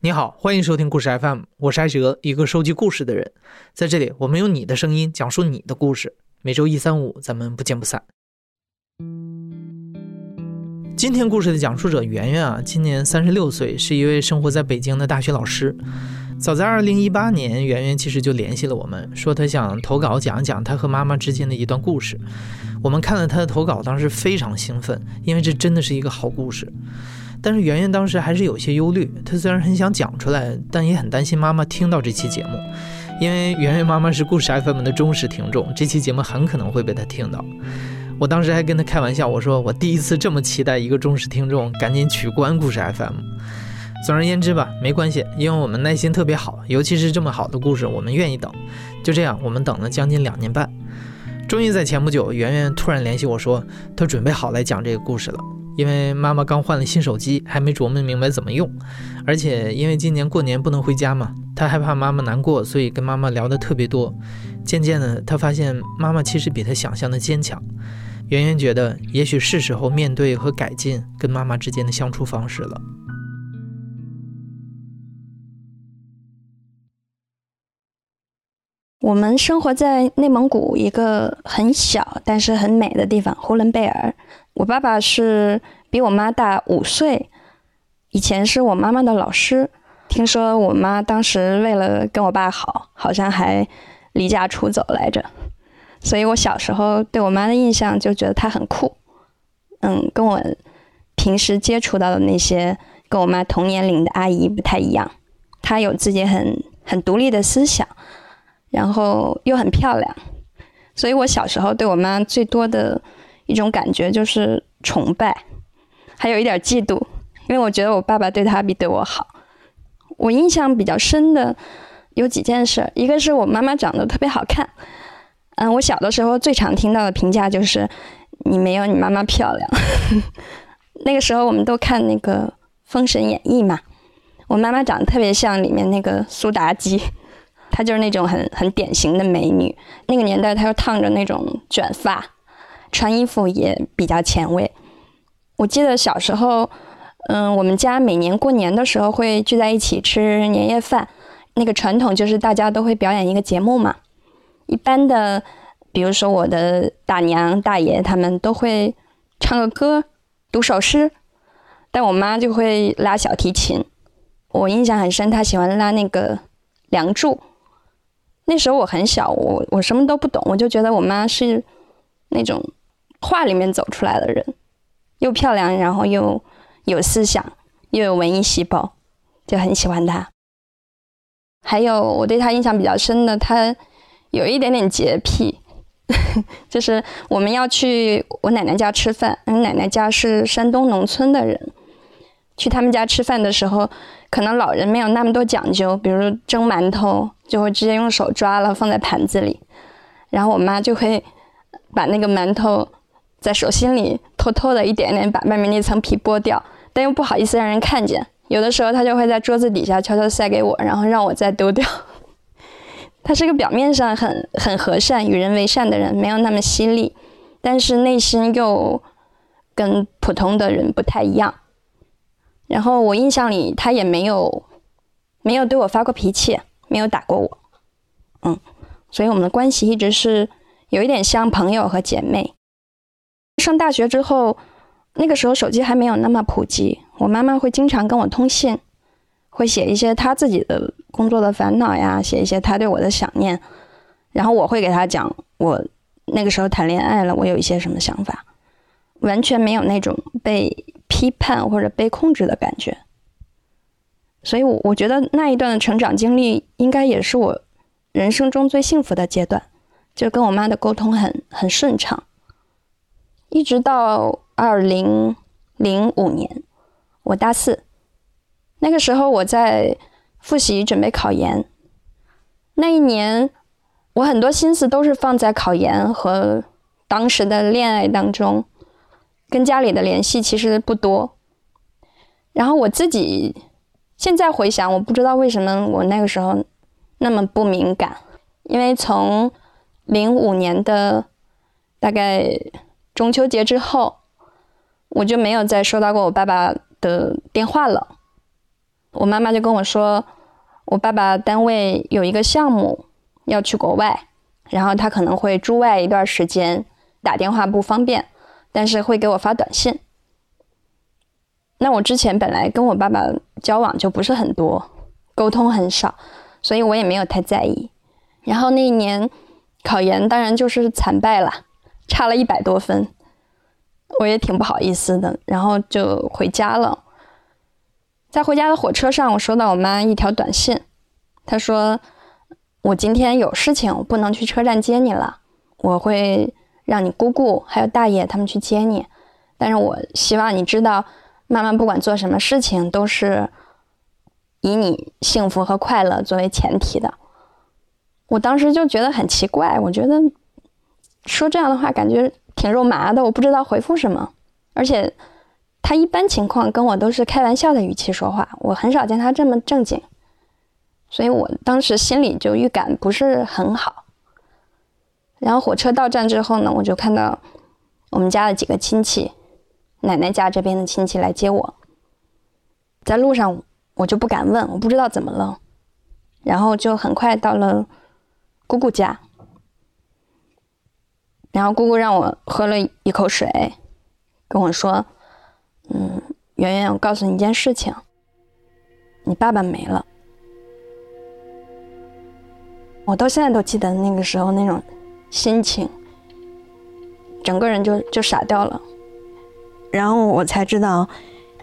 你好，欢迎收听故事 FM，我是艾哲，一个收集故事的人。在这里，我们用你的声音讲述你的故事。每周一、三、五，咱们不见不散。今天故事的讲述者圆圆啊，今年三十六岁，是一位生活在北京的大学老师。早在二零一八年，圆圆其实就联系了我们，说她想投稿讲一讲她和妈妈之间的一段故事。我们看了她的投稿，当时非常兴奋，因为这真的是一个好故事。但是圆圆当时还是有些忧虑，她虽然很想讲出来，但也很担心妈妈听到这期节目，因为圆圆妈妈是故事 FM 的忠实听众，这期节目很可能会被她听到。我当时还跟她开玩笑，我说我第一次这么期待一个忠实听众赶紧取关故事 FM。总而言之吧，没关系，因为我们耐心特别好，尤其是这么好的故事，我们愿意等。就这样，我们等了将近两年半，终于在前不久，圆圆突然联系我说，她准备好来讲这个故事了。因为妈妈刚换了新手机，还没琢磨明白怎么用，而且因为今年过年不能回家嘛，她害怕妈妈难过，所以跟妈妈聊得特别多。渐渐的，她发现妈妈其实比她想象的坚强。圆圆觉得，也许是时候面对和改进跟妈妈之间的相处方式了。我们生活在内蒙古一个很小但是很美的地方——呼伦贝尔。我爸爸是比我妈大五岁，以前是我妈妈的老师。听说我妈当时为了跟我爸好，好像还离家出走来着。所以我小时候对我妈的印象就觉得她很酷，嗯，跟我平时接触到的那些跟我妈同年龄的阿姨不太一样。她有自己很很独立的思想，然后又很漂亮。所以我小时候对我妈最多的。一种感觉就是崇拜，还有一点嫉妒，因为我觉得我爸爸对他比对我好。我印象比较深的有几件事，一个是我妈妈长得特别好看。嗯，我小的时候最常听到的评价就是你没有你妈妈漂亮。那个时候我们都看那个《封神演义》嘛，我妈妈长得特别像里面那个苏妲己，她就是那种很很典型的美女。那个年代她又烫着那种卷发。穿衣服也比较前卫。我记得小时候，嗯，我们家每年过年的时候会聚在一起吃年夜饭，那个传统就是大家都会表演一个节目嘛。一般的，比如说我的大娘大爷他们都会唱个歌、读首诗，但我妈就会拉小提琴。我印象很深，她喜欢拉那个《梁祝》。那时候我很小，我我什么都不懂，我就觉得我妈是那种。画里面走出来的人，又漂亮，然后又有思想，又有文艺细胞，就很喜欢他。还有我对他印象比较深的，他有一点点洁癖，就是我们要去我奶奶家吃饭，我奶奶家是山东农村的人，去他们家吃饭的时候，可能老人没有那么多讲究，比如蒸馒头就会直接用手抓了放在盘子里，然后我妈就会把那个馒头。在手心里偷偷的一点点把外面那层皮剥掉，但又不好意思让人看见。有的时候他就会在桌子底下悄悄塞给我，然后让我再丢掉。他是个表面上很很和善、与人为善的人，没有那么犀利，但是内心又跟普通的人不太一样。然后我印象里他也没有没有对我发过脾气，没有打过我，嗯，所以我们的关系一直是有一点像朋友和姐妹。上大学之后，那个时候手机还没有那么普及，我妈妈会经常跟我通信，会写一些她自己的工作的烦恼呀，写一些她对我的想念，然后我会给她讲我那个时候谈恋爱了，我有一些什么想法，完全没有那种被批判或者被控制的感觉，所以，我我觉得那一段的成长经历应该也是我人生中最幸福的阶段，就跟我妈的沟通很很顺畅。一直到二零零五年，我大四，那个时候我在复习准备考研。那一年，我很多心思都是放在考研和当时的恋爱当中，跟家里的联系其实不多。然后我自己现在回想，我不知道为什么我那个时候那么不敏感，因为从零五年的大概。中秋节之后，我就没有再收到过我爸爸的电话了。我妈妈就跟我说，我爸爸单位有一个项目要去国外，然后他可能会驻外一段时间，打电话不方便，但是会给我发短信。那我之前本来跟我爸爸交往就不是很多，沟通很少，所以我也没有太在意。然后那一年考研当然就是惨败了，差了一百多分，我也挺不好意思的，然后就回家了。在回家的火车上，我收到我妈一条短信，她说：“我今天有事情，我不能去车站接你了，我会让你姑姑还有大爷他们去接你，但是我希望你知道，妈妈不管做什么事情都是以你幸福和快乐作为前提的。”我当时就觉得很奇怪，我觉得说这样的话感觉挺肉麻的，我不知道回复什么，而且。他一般情况跟我都是开玩笑的语气说话，我很少见他这么正经，所以我当时心里就预感不是很好。然后火车到站之后呢，我就看到我们家的几个亲戚，奶奶家这边的亲戚来接我，在路上我就不敢问，我不知道怎么了，然后就很快到了姑姑家，然后姑姑让我喝了一口水，跟我说。嗯，圆圆，我告诉你一件事情，你爸爸没了。我到现在都记得那个时候那种心情，整个人就就傻掉了。然后我才知道，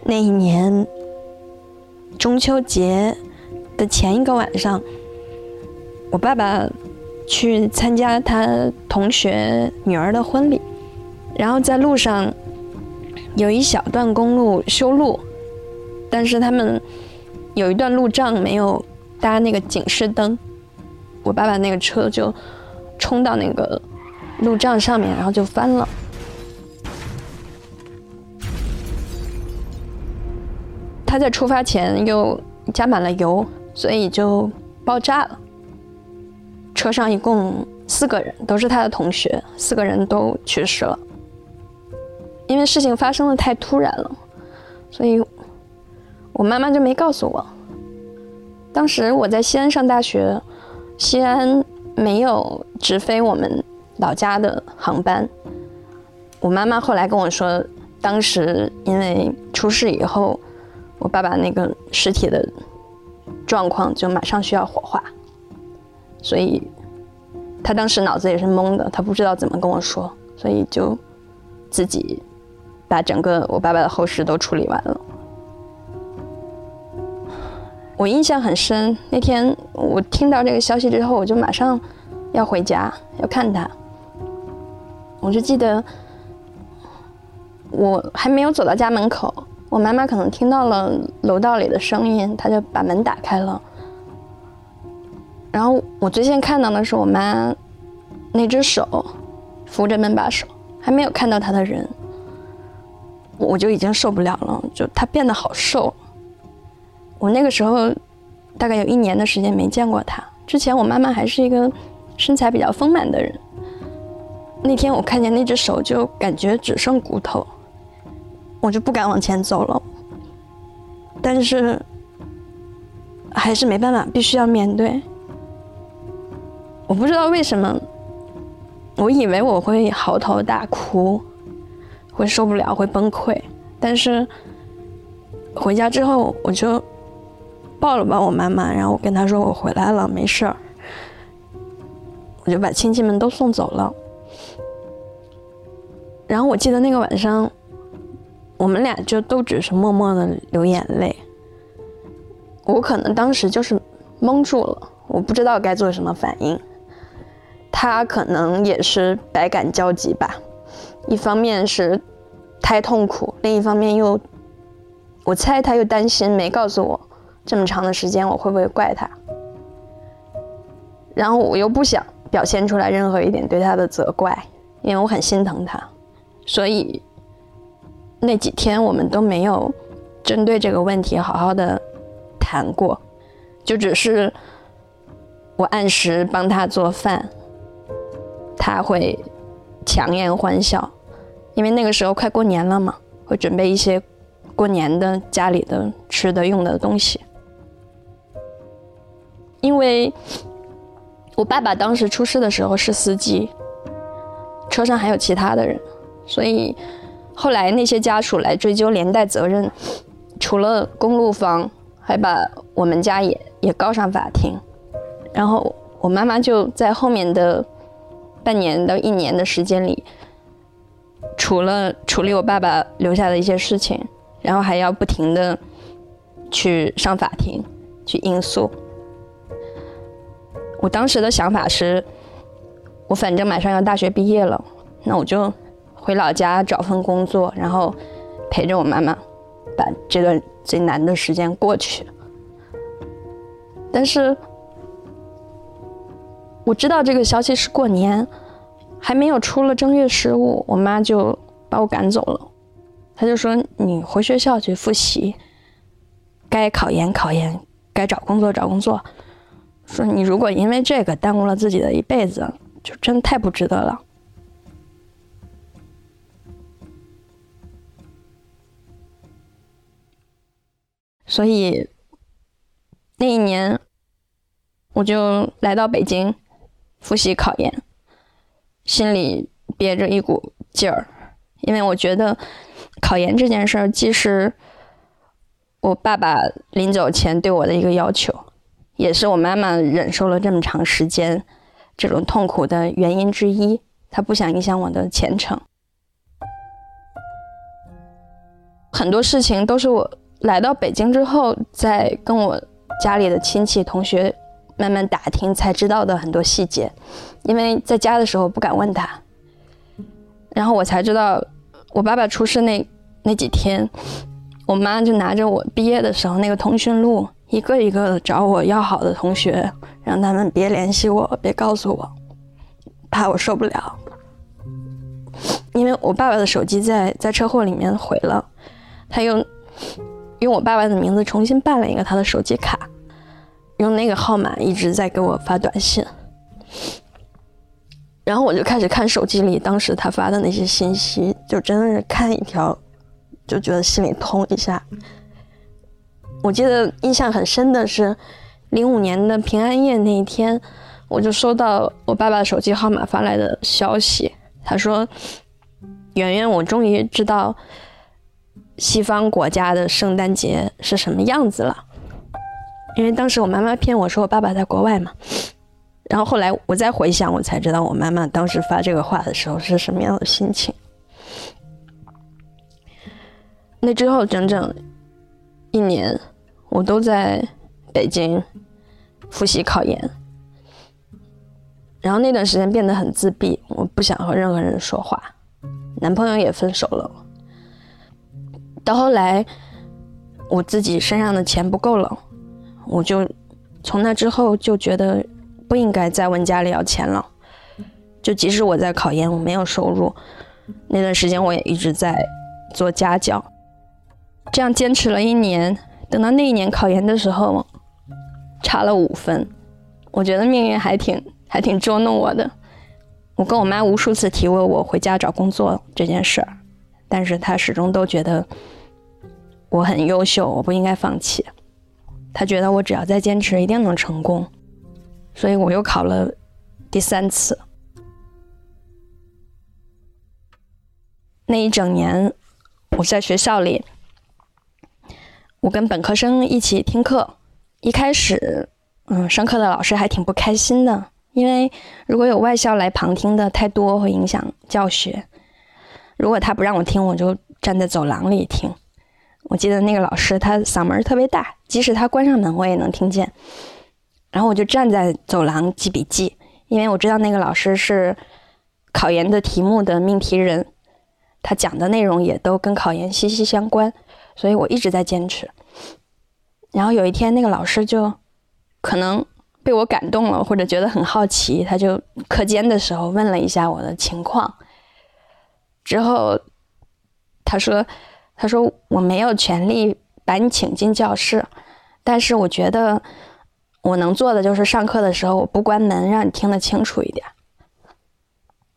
那一年中秋节的前一个晚上，我爸爸去参加他同学女儿的婚礼，然后在路上。有一小段公路修路，但是他们有一段路障没有搭那个警示灯，我爸爸那个车就冲到那个路障上面，然后就翻了。他在出发前又加满了油，所以就爆炸了。车上一共四个人，都是他的同学，四个人都去世了。因为事情发生的太突然了，所以我妈妈就没告诉我。当时我在西安上大学，西安没有直飞我们老家的航班。我妈妈后来跟我说，当时因为出事以后，我爸爸那个尸体的状况就马上需要火化，所以他当时脑子也是懵的，他不知道怎么跟我说，所以就自己。把整个我爸爸的后事都处理完了，我印象很深。那天我听到这个消息之后，我就马上要回家要看他。我就记得我还没有走到家门口，我妈妈可能听到了楼道里的声音，她就把门打开了。然后我最先看到的是我妈那只手扶着门把手，还没有看到她的人。我就已经受不了了，就她变得好瘦。我那个时候大概有一年的时间没见过她。之前我妈妈还是一个身材比较丰满的人。那天我看见那只手，就感觉只剩骨头，我就不敢往前走了。但是还是没办法，必须要面对。我不知道为什么，我以为我会嚎啕大哭。会受不了，会崩溃。但是回家之后，我就抱了抱我妈妈，然后我跟她说我回来了，没事儿。我就把亲戚们都送走了。然后我记得那个晚上，我们俩就都只是默默的流眼泪。我可能当时就是蒙住了，我不知道该做什么反应。他可能也是百感交集吧。一方面是太痛苦，另一方面又，我猜他又担心没告诉我这么长的时间，我会不会怪他？然后我又不想表现出来任何一点对他的责怪，因为我很心疼他，所以那几天我们都没有针对这个问题好好的谈过，就只是我按时帮他做饭，他会强颜欢笑。因为那个时候快过年了嘛，会准备一些过年的家里的吃的用的东西。因为我爸爸当时出事的时候是司机，车上还有其他的人，所以后来那些家属来追究连带责任，除了公路方，还把我们家也也告上法庭。然后我妈妈就在后面的半年到一年的时间里，除了处理我爸爸留下的一些事情，然后还要不停的去上法庭去应诉。我当时的想法是，我反正马上要大学毕业了，那我就回老家找份工作，然后陪着我妈妈，把这段最难的时间过去。但是我知道这个消息是过年，还没有出了正月十五，我妈就把我赶走了。她就说：“你回学校去复习，该考研考研，该找工作找工作。”说你如果因为这个耽误了自己的一辈子，就真的太不值得了。所以那一年，我就来到北京复习考研，心里憋着一股劲儿，因为我觉得考研这件事儿，既是我爸爸临走前对我的一个要求。也是我妈妈忍受了这么长时间这种痛苦的原因之一，她不想影响我的前程。很多事情都是我来到北京之后，在跟我家里的亲戚同学慢慢打听才知道的很多细节，因为在家的时候不敢问他。然后我才知道，我爸爸出事那那几天，我妈就拿着我毕业的时候那个通讯录。一个一个的找我要好的同学，让他们别联系我，别告诉我，怕我受不了。因为我爸爸的手机在在车祸里面毁了，他用用我爸爸的名字重新办了一个他的手机卡，用那个号码一直在给我发短信。然后我就开始看手机里当时他发的那些信息，就真的是看一条就觉得心里痛一下。我记得印象很深的是，零五年的平安夜那一天，我就收到我爸爸手机号码发来的消息，他说：“圆圆，我终于知道西方国家的圣诞节是什么样子了。”因为当时我妈妈骗我说我爸爸在国外嘛，然后后来我再回想，我才知道我妈妈当时发这个话的时候是什么样的心情。那之后整整一年。我都在北京复习考研，然后那段时间变得很自闭，我不想和任何人说话，男朋友也分手了。到后来，我自己身上的钱不够了，我就从那之后就觉得不应该再问家里要钱了。就即使我在考研，我没有收入，那段时间我也一直在做家教，这样坚持了一年。等到那一年考研的时候，差了五分，我觉得命运还挺还挺捉弄我的。我跟我妈无数次提过我回家找工作这件事儿，但是她始终都觉得我很优秀，我不应该放弃。他觉得我只要再坚持，一定能成功。所以我又考了第三次。那一整年，我在学校里。我跟本科生一起听课，一开始，嗯，上课的老师还挺不开心的，因为如果有外校来旁听的太多，会影响教学。如果他不让我听，我就站在走廊里听。我记得那个老师他嗓门特别大，即使他关上门，我也能听见。然后我就站在走廊记笔记，因为我知道那个老师是考研的题目的命题人，他讲的内容也都跟考研息息相关。所以我一直在坚持。然后有一天，那个老师就可能被我感动了，或者觉得很好奇，他就课间的时候问了一下我的情况。之后他说：“他说我没有权利把你请进教室，但是我觉得我能做的就是上课的时候我不关门，让你听得清楚一点。”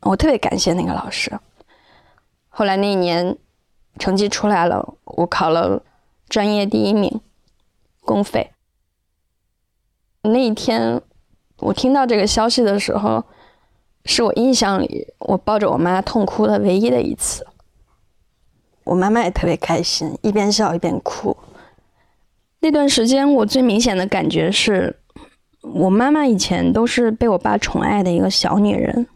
我特别感谢那个老师。后来那一年。成绩出来了，我考了专业第一名，公费。那一天，我听到这个消息的时候，是我印象里我抱着我妈痛哭的唯一的一次。我妈妈也特别开心，一边笑一边哭。那段时间，我最明显的感觉是，我妈妈以前都是被我爸宠爱的一个小女人。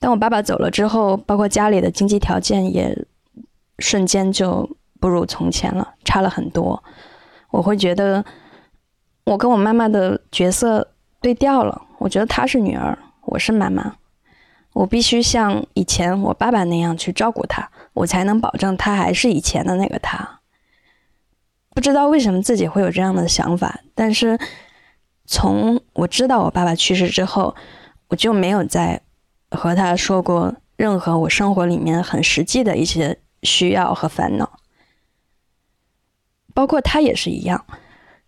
当我爸爸走了之后，包括家里的经济条件也瞬间就不如从前了，差了很多。我会觉得，我跟我妈妈的角色对调了。我觉得她是女儿，我是妈妈，我必须像以前我爸爸那样去照顾他，我才能保证他还是以前的那个他。不知道为什么自己会有这样的想法，但是从我知道我爸爸去世之后，我就没有再。和他说过任何我生活里面很实际的一些需要和烦恼，包括他也是一样。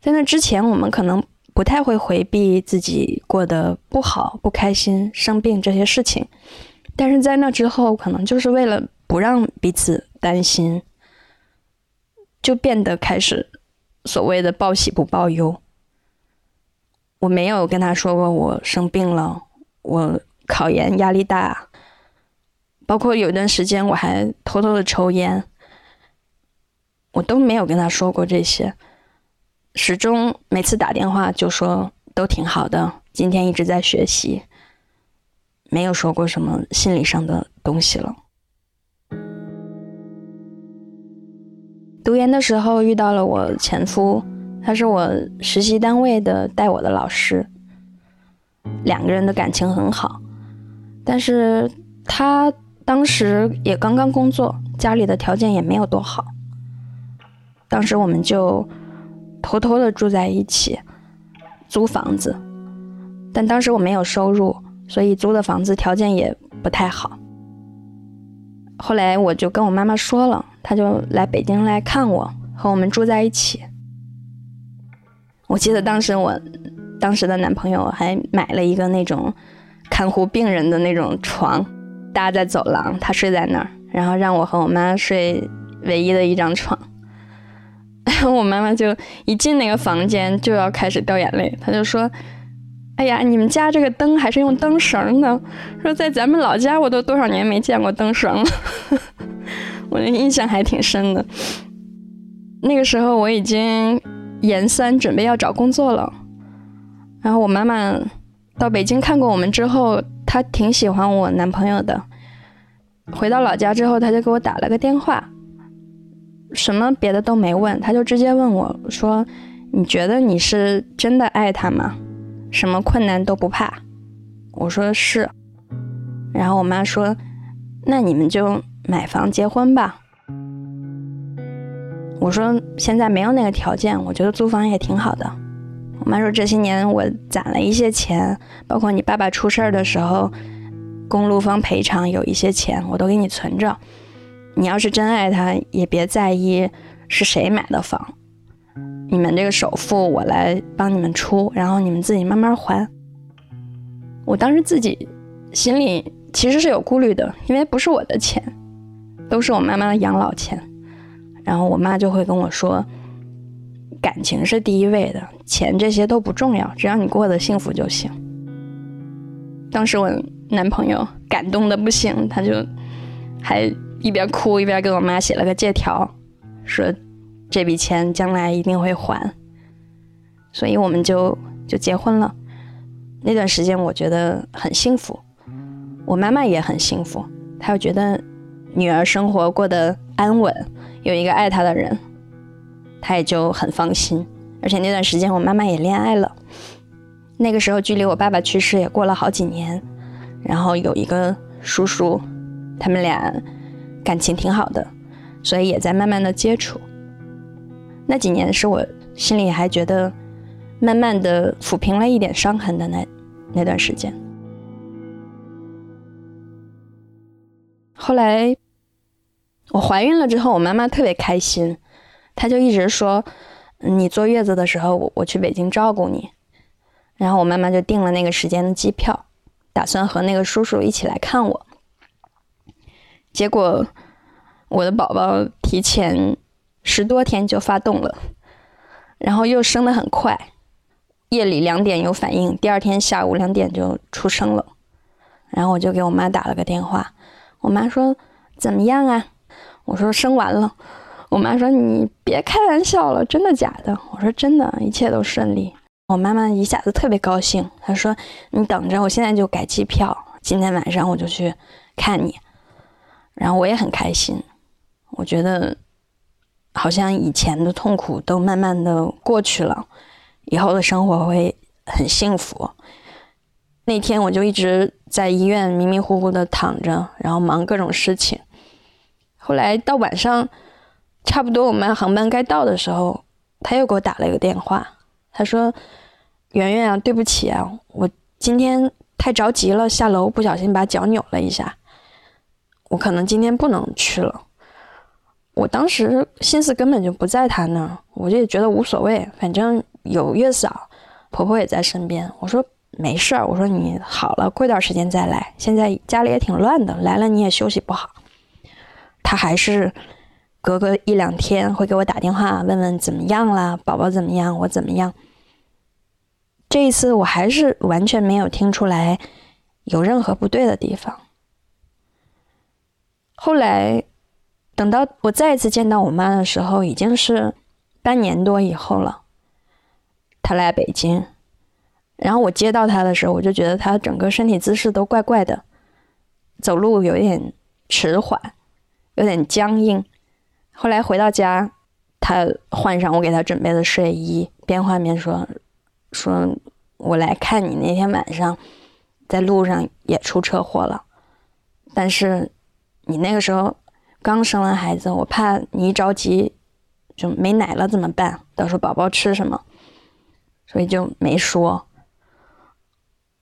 在那之前，我们可能不太会回避自己过得不好、不开心、生病这些事情，但是在那之后，可能就是为了不让彼此担心，就变得开始所谓的报喜不报忧。我没有跟他说过我生病了，我。考研压力大，包括有一段时间我还偷偷的抽烟，我都没有跟他说过这些，始终每次打电话就说都挺好的，今天一直在学习，没有说过什么心理上的东西了。读研的时候遇到了我前夫，他是我实习单位的带我的老师，两个人的感情很好。但是他当时也刚刚工作，家里的条件也没有多好。当时我们就偷偷的住在一起，租房子。但当时我没有收入，所以租的房子条件也不太好。后来我就跟我妈妈说了，她就来北京来看我，和我们住在一起。我记得当时我当时的男朋友还买了一个那种。看护病人的那种床，搭在走廊，他睡在那儿，然后让我和我妈睡唯一的一张床。然 后我妈妈就一进那个房间就要开始掉眼泪，她就说：“哎呀，你们家这个灯还是用灯绳的，说在咱们老家我都多少年没见过灯绳了。”我的印象还挺深的。那个时候我已经研三，准备要找工作了，然后我妈妈。到北京看过我们之后，她挺喜欢我男朋友的。回到老家之后，他就给我打了个电话，什么别的都没问，他就直接问我说：“你觉得你是真的爱他吗？什么困难都不怕？”我说是。然后我妈说：“那你们就买房结婚吧。”我说：“现在没有那个条件，我觉得租房也挺好的。”我妈说：“这些年我攒了一些钱，包括你爸爸出事儿的时候，公路方赔偿有一些钱，我都给你存着。你要是真爱他，也别在意是谁买的房，你们这个首付我来帮你们出，然后你们自己慢慢还。”我当时自己心里其实是有顾虑的，因为不是我的钱，都是我妈妈的养老钱。然后我妈就会跟我说。感情是第一位的，钱这些都不重要，只要你过得幸福就行。当时我男朋友感动的不行，他就还一边哭一边给我妈写了个借条，说这笔钱将来一定会还。所以我们就就结婚了。那段时间我觉得很幸福，我妈妈也很幸福，她又觉得女儿生活过得安稳，有一个爱她的人。她也就很放心，而且那段时间我妈妈也恋爱了，那个时候距离我爸爸去世也过了好几年，然后有一个叔叔，他们俩感情挺好的，所以也在慢慢的接触。那几年是我心里还觉得慢慢的抚平了一点伤痕的那那段时间。后来我怀孕了之后，我妈妈特别开心。她就一直说，你坐月子的时候，我我去北京照顾你。然后我妈妈就订了那个时间的机票，打算和那个叔叔一起来看我。结果我的宝宝提前十多天就发动了，然后又生的很快。夜里两点有反应，第二天下午两点就出生了。然后我就给我妈打了个电话，我妈说怎么样啊？我说生完了。我妈说你别开玩笑了，真的假的？我说真的，一切都顺利。我妈妈一下子特别高兴，她说你等着，我现在就改机票，今天晚上我就去看你。然后我也很开心，我觉得好像以前的痛苦都慢慢的过去了，以后的生活会很幸福。那天我就一直在医院迷迷糊糊的躺着，然后忙各种事情。后来到晚上，差不多我们航班该到的时候，他又给我打了一个电话。他说：“圆圆啊，对不起啊，我今天太着急了，下楼不小心把脚扭了一下，我可能今天不能去了。”我当时心思根本就不在他那儿，我就觉得无所谓，反正有月嫂、婆婆也在身边。我说。没事儿，我说你好了，过段时间再来。现在家里也挺乱的，来了你也休息不好。他还是隔个一两天会给我打电话，问问怎么样了，宝宝怎么样，我怎么样。这一次我还是完全没有听出来有任何不对的地方。后来等到我再一次见到我妈的时候，已经是半年多以后了。她来北京。然后我接到她的时候，我就觉得她整个身体姿势都怪怪的，走路有点迟缓，有点僵硬。后来回到家，她换上我给她准备的睡衣，边换边说：“说我来看你那天晚上，在路上也出车祸了，但是你那个时候刚生完孩子，我怕你一着急就没奶了怎么办？到时候宝宝吃什么？所以就没说。”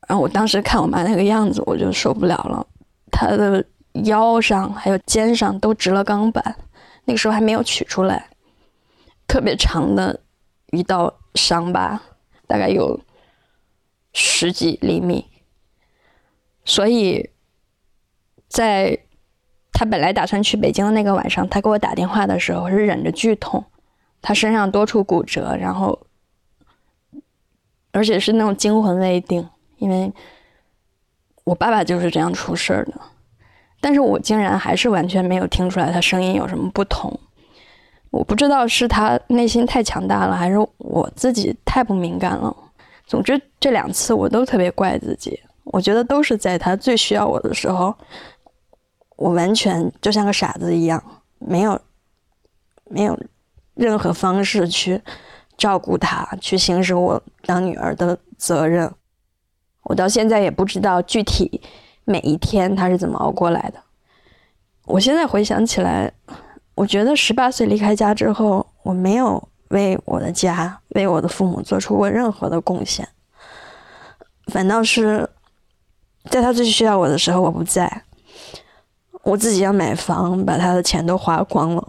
然后我当时看我妈那个样子，我就受不了了。她的腰上还有肩上都植了钢板，那个时候还没有取出来，特别长的一道伤疤，大概有十几厘米。所以，在他本来打算去北京的那个晚上，他给我打电话的时候是忍着剧痛，他身上多处骨折，然后而且是那种惊魂未定。因为我爸爸就是这样出事儿的，但是我竟然还是完全没有听出来他声音有什么不同。我不知道是他内心太强大了，还是我自己太不敏感了。总之这两次我都特别怪自己，我觉得都是在他最需要我的时候，我完全就像个傻子一样，没有没有任何方式去照顾他，去行使我当女儿的责任。我到现在也不知道具体每一天他是怎么熬过来的。我现在回想起来，我觉得十八岁离开家之后，我没有为我的家、为我的父母做出过任何的贡献，反倒是在他最需要我的时候我不在，我自己要买房，把他的钱都花光了。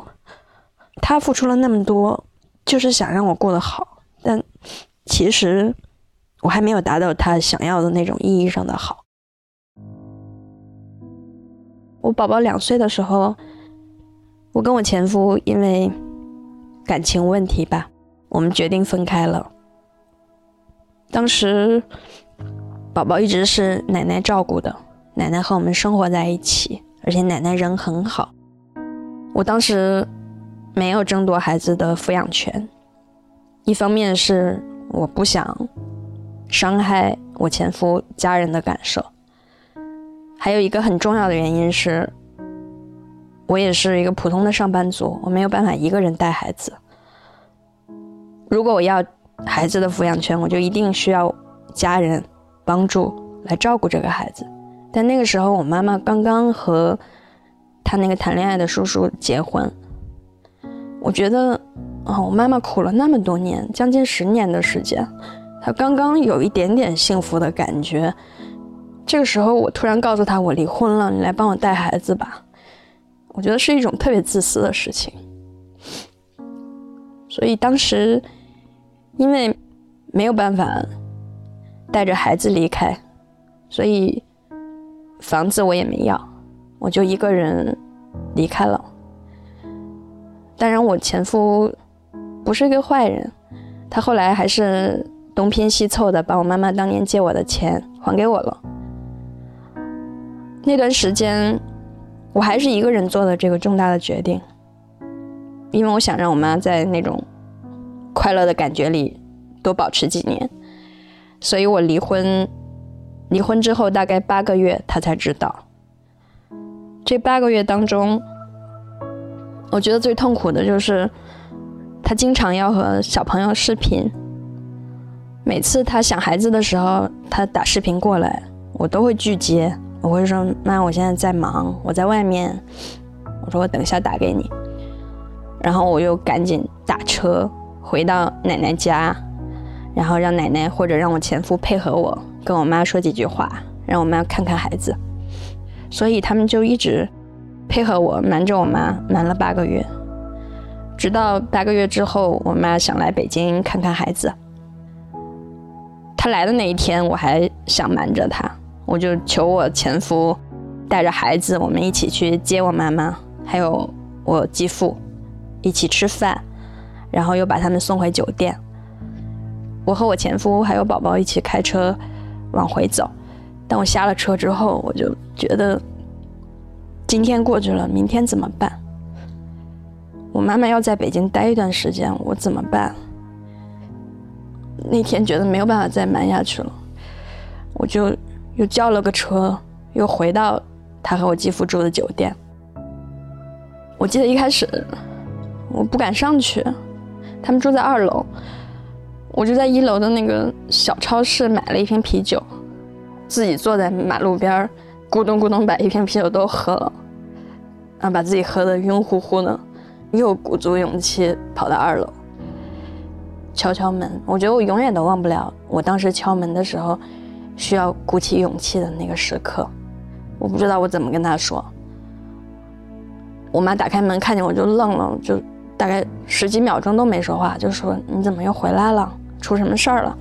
他付出了那么多，就是想让我过得好，但其实。我还没有达到他想要的那种意义上的好。我宝宝两岁的时候，我跟我前夫因为感情问题吧，我们决定分开了。当时宝宝一直是奶奶照顾的，奶奶和我们生活在一起，而且奶奶人很好。我当时没有争夺孩子的抚养权，一方面是我不想。伤害我前夫家人的感受，还有一个很重要的原因是，我也是一个普通的上班族，我没有办法一个人带孩子。如果我要孩子的抚养权，我就一定需要家人帮助来照顾这个孩子。但那个时候，我妈妈刚刚和她那个谈恋爱的叔叔结婚，我觉得，啊，我妈妈苦了那么多年，将近十年的时间。她刚刚有一点点幸福的感觉，这个时候我突然告诉她我离婚了，你来帮我带孩子吧。我觉得是一种特别自私的事情。所以当时因为没有办法带着孩子离开，所以房子我也没要，我就一个人离开了。当然，我前夫不是一个坏人，他后来还是。东拼西凑的把我妈妈当年借我的钱还给我了。那段时间，我还是一个人做的这个重大的决定，因为我想让我妈在那种快乐的感觉里多保持几年，所以我离婚，离婚之后大概八个月，他才知道。这八个月当中，我觉得最痛苦的就是，他经常要和小朋友视频，每次他想孩子的时候，他打视频过来，我都会拒接。我会说妈，我现在在忙，我在外面。我说我等一下打给你，然后我又赶紧打车回到奶奶家，然后让奶奶或者让我前夫配合我，跟我妈说几句话，让我妈看看孩子。所以他们就一直配合我，瞒着我妈，瞒了八个月。直到八个月之后，我妈想来北京看看孩子。她来的那一天，我还想瞒着她。我就求我前夫带着孩子，我们一起去接我妈妈，还有我继父一起吃饭，然后又把他们送回酒店。我和我前夫还有宝宝一起开车往回走。当我下了车之后，我就觉得今天过去了，明天怎么办？我妈妈要在北京待一段时间，我怎么办？那天觉得没有办法再瞒下去了，我就。又叫了个车，又回到他和我继父住的酒店。我记得一开始我不敢上去，他们住在二楼，我就在一楼的那个小超市买了一瓶啤酒，自己坐在马路边咕咚咕咚把一瓶啤酒都喝了，然后把自己喝得晕乎乎的，又鼓足勇气跑到二楼，敲敲门。我觉得我永远都忘不了我当时敲门的时候。需要鼓起勇气的那个时刻，我不知道我怎么跟他说。我妈打开门看见我就愣了，就大概十几秒钟都没说话，就说：“你怎么又回来了？出什么事儿了？”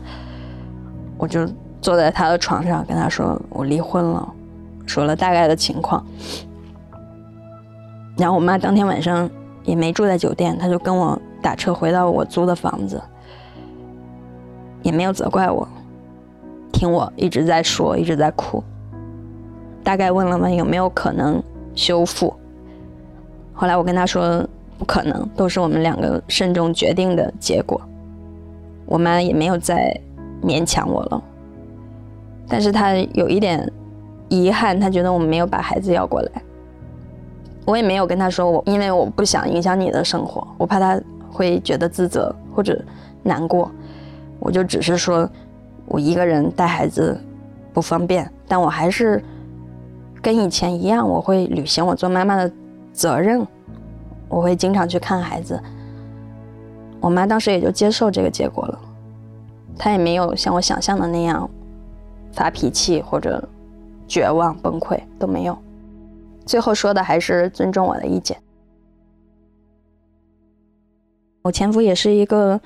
我就坐在他的床上跟他说：“我离婚了。”说了大概的情况。然后我妈当天晚上也没住在酒店，她就跟我打车回到我租的房子，也没有责怪我。听我一直在说，一直在哭。大概问了问有没有可能修复。后来我跟他说不可能，都是我们两个慎重决定的结果。我妈也没有再勉强我了。但是她有一点遗憾，她觉得我没有把孩子要过来。我也没有跟她说我，因为我不想影响你的生活，我怕她会觉得自责或者难过。我就只是说。我一个人带孩子不方便，但我还是跟以前一样，我会履行我做妈妈的责任，我会经常去看孩子。我妈当时也就接受这个结果了，她也没有像我想象的那样发脾气或者绝望崩溃都没有，最后说的还是尊重我的意见。我前夫也是一个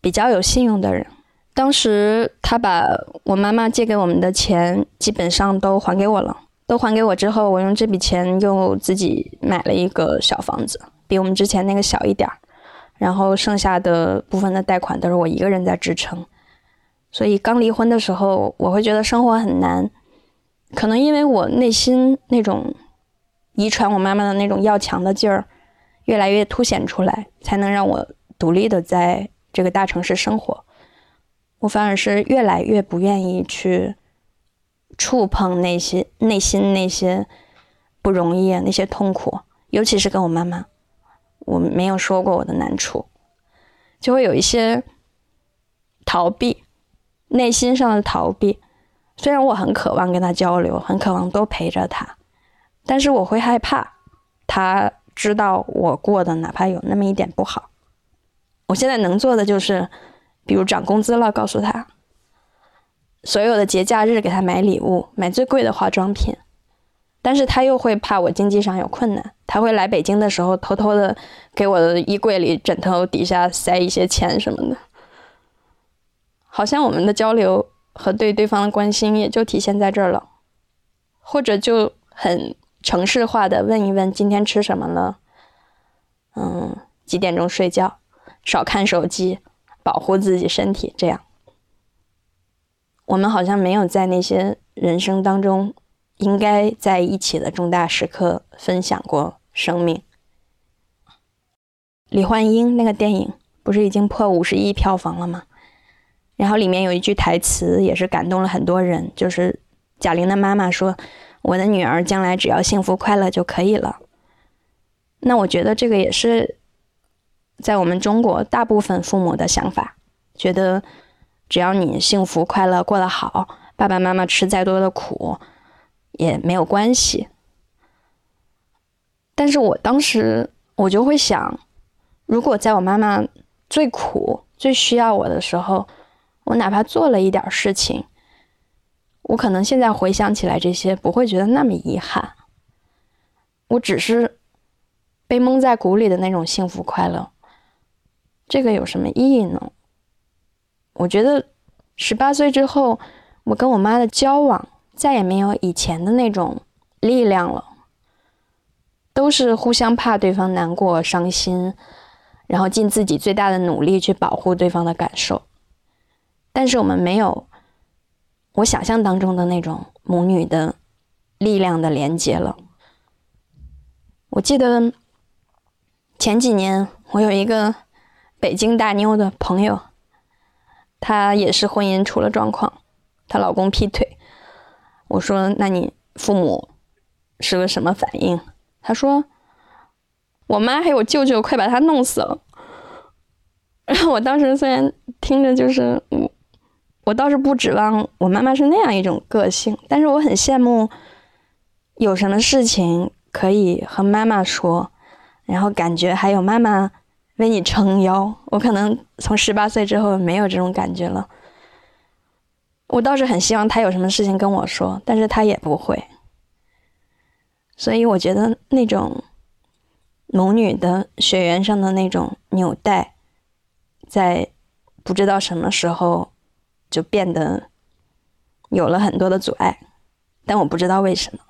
比较有信用的人。当时他把我妈妈借给我们的钱基本上都还给我了，都还给我之后，我用这笔钱又自己买了一个小房子，比我们之前那个小一点儿，然后剩下的部分的贷款都是我一个人在支撑。所以刚离婚的时候，我会觉得生活很难，可能因为我内心那种遗传我妈妈的那种要强的劲儿越来越凸显出来，才能让我独立的在这个大城市生活。我反而是越来越不愿意去触碰那些内心那些不容易啊，那些痛苦，尤其是跟我妈妈，我没有说过我的难处，就会有一些逃避，内心上的逃避。虽然我很渴望跟他交流，很渴望多陪着他，但是我会害怕他知道我过的哪怕有那么一点不好。我现在能做的就是。比如涨工资了，告诉他，所有的节假日给他买礼物，买最贵的化妆品，但是他又会怕我经济上有困难，他会来北京的时候偷偷的给我的衣柜里、枕头底下塞一些钱什么的，好像我们的交流和对对方的关心也就体现在这儿了，或者就很城市化的问一问今天吃什么了，嗯，几点钟睡觉，少看手机。保护自己身体，这样我们好像没有在那些人生当中应该在一起的重大时刻分享过生命。李焕英那个电影不是已经破五十亿票房了吗？然后里面有一句台词也是感动了很多人，就是贾玲的妈妈说：“我的女儿将来只要幸福快乐就可以了。”那我觉得这个也是在我们中国大部分父母的想法，觉得只要你幸福快乐过得好，爸爸妈妈吃再多的苦也没有关系。但是我当时我就会想。如果在我妈妈最苦、最需要我的时候，我哪怕做了一点事情，我可能现在回想起来这些，不会觉得那么遗憾。我只是被蒙在鼓里的那种幸福快乐，这个有什么意义呢？我觉得十八岁之后，我跟我妈的交往再也没有以前的那种力量了，都是互相怕对方难过、伤心。然后尽自己最大的努力去保护对方的感受，但是我们没有我想象当中的那种母女的力量的连接了。我记得前几年我有一个北京大妞的朋友，她也是婚姻出了状况，她老公劈腿。我说：“那你父母是个什么反应？”他说。我妈还有舅舅，快把他弄死了。然后我当时虽然听着就是我，我倒是不指望我妈妈是那样一种个性，但是我很羡慕有什么事情可以和妈妈说，然后感觉还有妈妈为你撑腰。我可能从十八岁之后没有这种感觉了。我倒是很希望他有什么事情跟我说，但是他也不会。所以我觉得那种。母女的血缘上的那种纽带，在不知道什么时候就变得有了很多的阻碍，但我不知道为什么。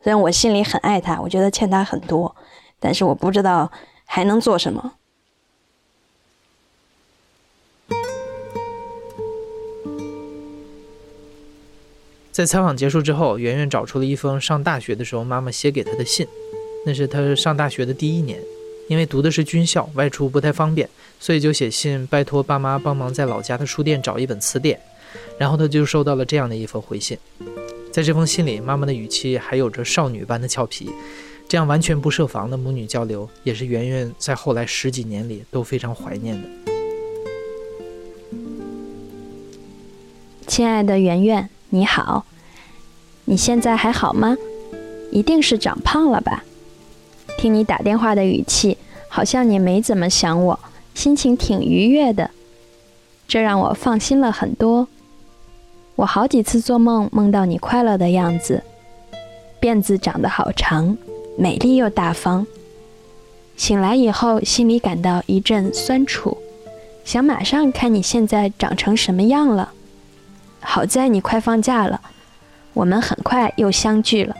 虽然我心里很爱他，我觉得欠他很多，但是我不知道还能做什么。在采访结束之后，圆圆找出了一封上大学的时候妈妈写给她的信。那是她上大学的第一年，因为读的是军校，外出不太方便，所以就写信拜托爸妈帮忙在老家的书店找一本词典。然后她就收到了这样的一封回信，在这封信里，妈妈的语气还有着少女般的俏皮。这样完全不设防的母女交流，也是圆圆在后来十几年里都非常怀念的。亲爱的圆圆，你好，你现在还好吗？一定是长胖了吧？听你打电话的语气，好像你没怎么想我，心情挺愉悦的，这让我放心了很多。我好几次做梦，梦到你快乐的样子，辫子长得好长，美丽又大方。醒来以后，心里感到一阵酸楚，想马上看你现在长成什么样了。好在你快放假了，我们很快又相聚了。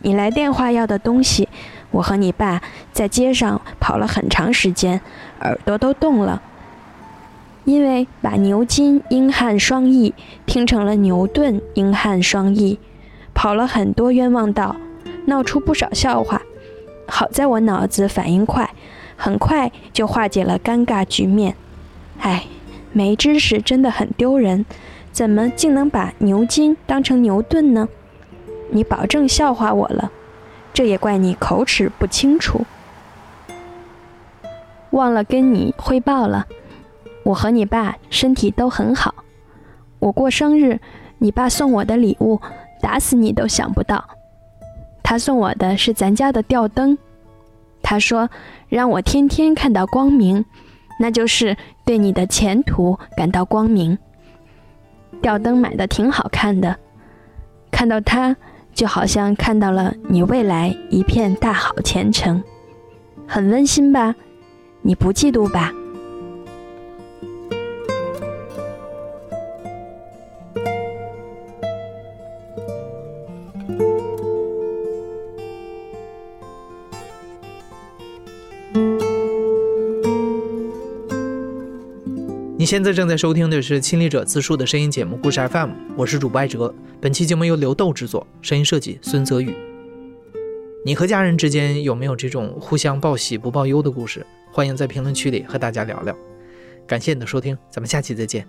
你来电话要的东西。我和你爸在街上跑了很长时间，耳朵都冻了，因为把牛津英汉双译听成了牛顿英汉双译，跑了很多冤枉道，闹出不少笑话。好在我脑子反应快，很快就化解了尴尬局面。唉，没知识真的很丢人，怎么竟能把牛津当成牛顿呢？你保证笑话我了。这也怪你口齿不清楚，忘了跟你汇报了。我和你爸身体都很好。我过生日，你爸送我的礼物，打死你都想不到。他送我的是咱家的吊灯，他说让我天天看到光明，那就是对你的前途感到光明。吊灯买的挺好看的，看到它。就好像看到了你未来一片大好前程，很温馨吧？你不嫉妒吧？现在正在收听的是亲历者自述的声音节目《故事 FM》，我是主播艾哲。本期节目由刘豆制作，声音设计孙泽宇。你和家人之间有没有这种互相报喜不报忧的故事？欢迎在评论区里和大家聊聊。感谢你的收听，咱们下期再见。